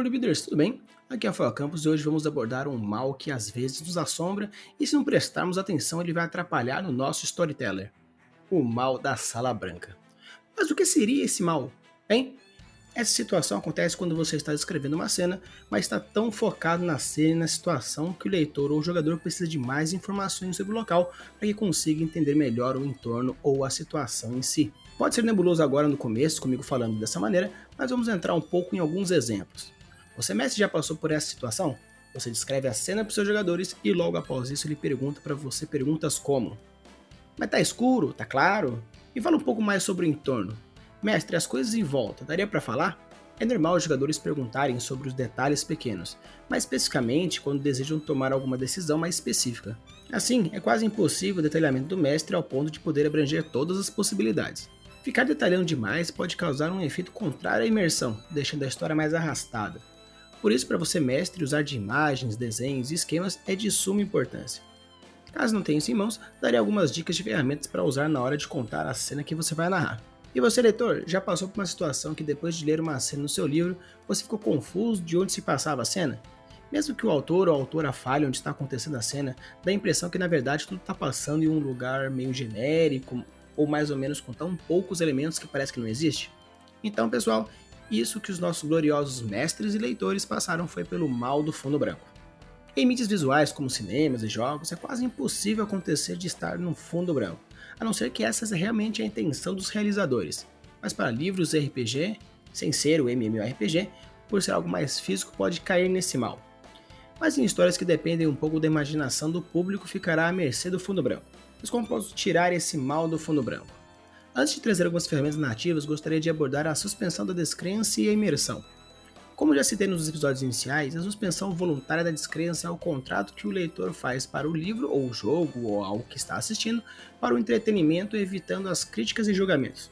Alô, Libiders, tudo bem? Aqui é Rafael Campos e hoje vamos abordar um mal que às vezes nos assombra e se não prestarmos atenção ele vai atrapalhar no nosso storyteller. O mal da sala branca. Mas o que seria esse mal, hein? Essa situação acontece quando você está descrevendo uma cena, mas está tão focado na cena e na situação que o leitor ou o jogador precisa de mais informações sobre o local para que consiga entender melhor o entorno ou a situação em si. Pode ser nebuloso agora no começo, comigo falando dessa maneira, mas vamos entrar um pouco em alguns exemplos. Você, mestre, já passou por essa situação? Você descreve a cena para seus jogadores e logo após isso ele pergunta para você perguntas como: Mas tá escuro? Tá claro? E fala um pouco mais sobre o entorno. Mestre, as coisas em volta, daria para falar? É normal os jogadores perguntarem sobre os detalhes pequenos, mais especificamente quando desejam tomar alguma decisão mais específica. Assim, é quase impossível o detalhamento do mestre ao ponto de poder abranger todas as possibilidades. Ficar detalhando demais pode causar um efeito contrário à imersão, deixando a história mais arrastada. Por isso, para você mestre, usar de imagens, desenhos e esquemas é de suma importância. Caso não tenha isso em mãos, darei algumas dicas de ferramentas para usar na hora de contar a cena que você vai narrar. E você, leitor, já passou por uma situação que depois de ler uma cena no seu livro, você ficou confuso de onde se passava a cena? Mesmo que o autor ou a autora fale onde está acontecendo a cena, dá a impressão que na verdade tudo está passando em um lugar meio genérico, ou mais ou menos com tão poucos elementos que parece que não existe? Então, pessoal, isso que os nossos gloriosos mestres e leitores passaram foi pelo mal do fundo branco. Em mídias visuais como cinemas e jogos, é quase impossível acontecer de estar no fundo branco, a não ser que essa seja realmente a intenção dos realizadores. Mas para livros RPG, sem ser o MMORPG, por ser algo mais físico, pode cair nesse mal. Mas em histórias que dependem um pouco da imaginação do público, ficará à mercê do fundo branco. Mas como posso tirar esse mal do fundo branco? Antes de trazer algumas ferramentas nativas, gostaria de abordar a suspensão da descrença e a imersão. Como já citei nos episódios iniciais, a suspensão voluntária da descrença é o contrato que o leitor faz para o livro ou o jogo ou algo que está assistindo para o entretenimento, evitando as críticas e julgamentos.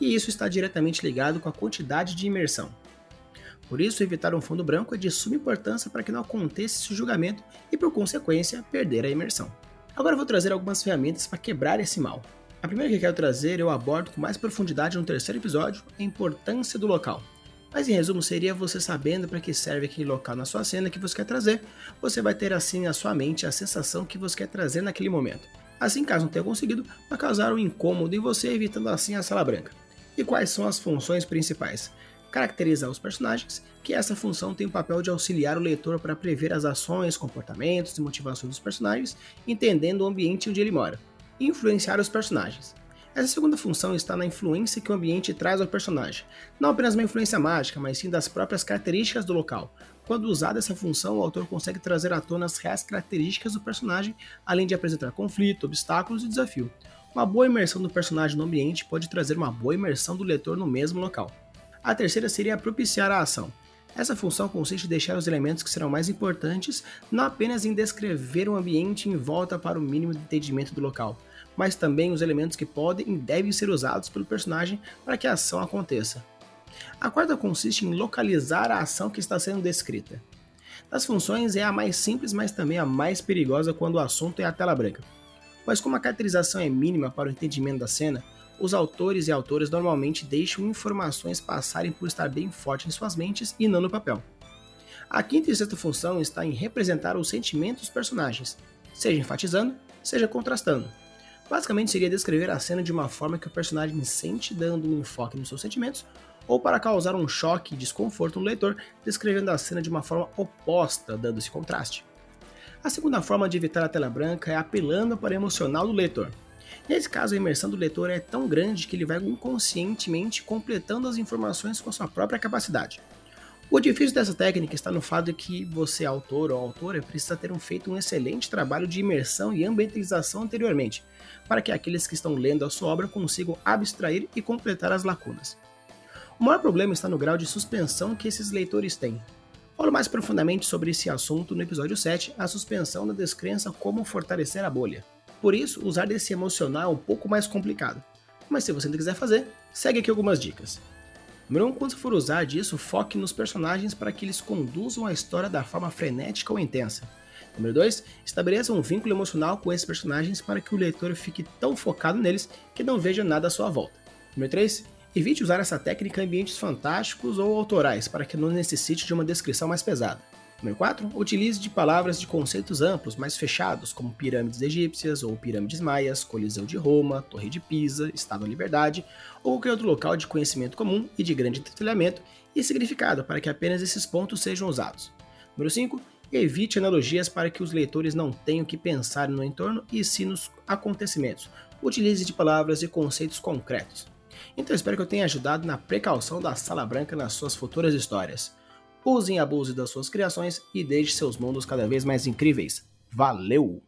E isso está diretamente ligado com a quantidade de imersão. Por isso, evitar um fundo branco é de suma importância para que não aconteça esse julgamento e, por consequência, perder a imersão. Agora vou trazer algumas ferramentas para quebrar esse mal. A primeira que quero trazer eu abordo com mais profundidade no terceiro episódio, a importância do local. Mas em resumo, seria você sabendo para que serve aquele local na sua cena que você quer trazer, você vai ter assim na sua mente a sensação que você quer trazer naquele momento. Assim, caso não tenha conseguido, vai causar um incômodo em você, evitando assim a sala branca. E quais são as funções principais? caracterizar os personagens, que essa função tem o papel de auxiliar o leitor para prever as ações, comportamentos e motivações dos personagens, entendendo o ambiente onde ele mora, influenciar os personagens. Essa segunda função está na influência que o ambiente traz ao personagem, não apenas uma influência mágica, mas sim das próprias características do local. Quando usada essa função, o autor consegue trazer à tona as reais características do personagem, além de apresentar conflito, obstáculos e desafio. Uma boa imersão do personagem no ambiente pode trazer uma boa imersão do leitor no mesmo local. A terceira seria propiciar a ação. Essa função consiste em deixar os elementos que serão mais importantes não apenas em descrever o ambiente em volta para o mínimo de entendimento do local, mas também os elementos que podem e devem ser usados pelo personagem para que a ação aconteça. A quarta consiste em localizar a ação que está sendo descrita. Das funções é a mais simples, mas também a mais perigosa quando o assunto é a tela branca. Mas como a caracterização é mínima para o entendimento da cena, os autores e autoras normalmente deixam informações passarem por estar bem forte em suas mentes e não no papel. A quinta e sexta função está em representar os sentimentos dos personagens, seja enfatizando, seja contrastando. Basicamente seria descrever a cena de uma forma que o personagem sente dando um enfoque nos seus sentimentos, ou para causar um choque e desconforto no leitor, descrevendo a cena de uma forma oposta, dando esse contraste. A segunda forma de evitar a tela branca é apelando para o emocional do leitor. Nesse caso, a imersão do leitor é tão grande que ele vai inconscientemente completando as informações com sua própria capacidade. O difícil dessa técnica está no fato de que você, autor ou autora, precisa ter feito um excelente trabalho de imersão e ambientalização anteriormente, para que aqueles que estão lendo a sua obra consigam abstrair e completar as lacunas. O maior problema está no grau de suspensão que esses leitores têm. Falo mais profundamente sobre esse assunto no episódio 7, a suspensão da descrença como fortalecer a bolha. Por isso, usar desse emocional é um pouco mais complicado. Mas se você não quiser fazer, segue aqui algumas dicas. Número 1, um, quando você for usar disso, foque nos personagens para que eles conduzam a história da forma frenética ou intensa. Número 2, estabeleça um vínculo emocional com esses personagens para que o leitor fique tão focado neles que não veja nada à sua volta. Número 3, Evite usar essa técnica em ambientes fantásticos ou autorais para que não necessite de uma descrição mais pesada. Número 4. Utilize de palavras de conceitos amplos, mais fechados, como pirâmides egípcias ou pirâmides maias, Coliseu de Roma, Torre de Pisa, Estado da Liberdade ou qualquer outro local de conhecimento comum e de grande detalhamento e significado para que apenas esses pontos sejam usados. Número 5. Evite analogias para que os leitores não tenham que pensar no entorno e sim nos acontecimentos. Utilize de palavras e conceitos concretos. Então espero que eu tenha ajudado na precaução da Sala Branca nas suas futuras histórias. Usem e abuse das suas criações e deixe seus mundos cada vez mais incríveis. Valeu!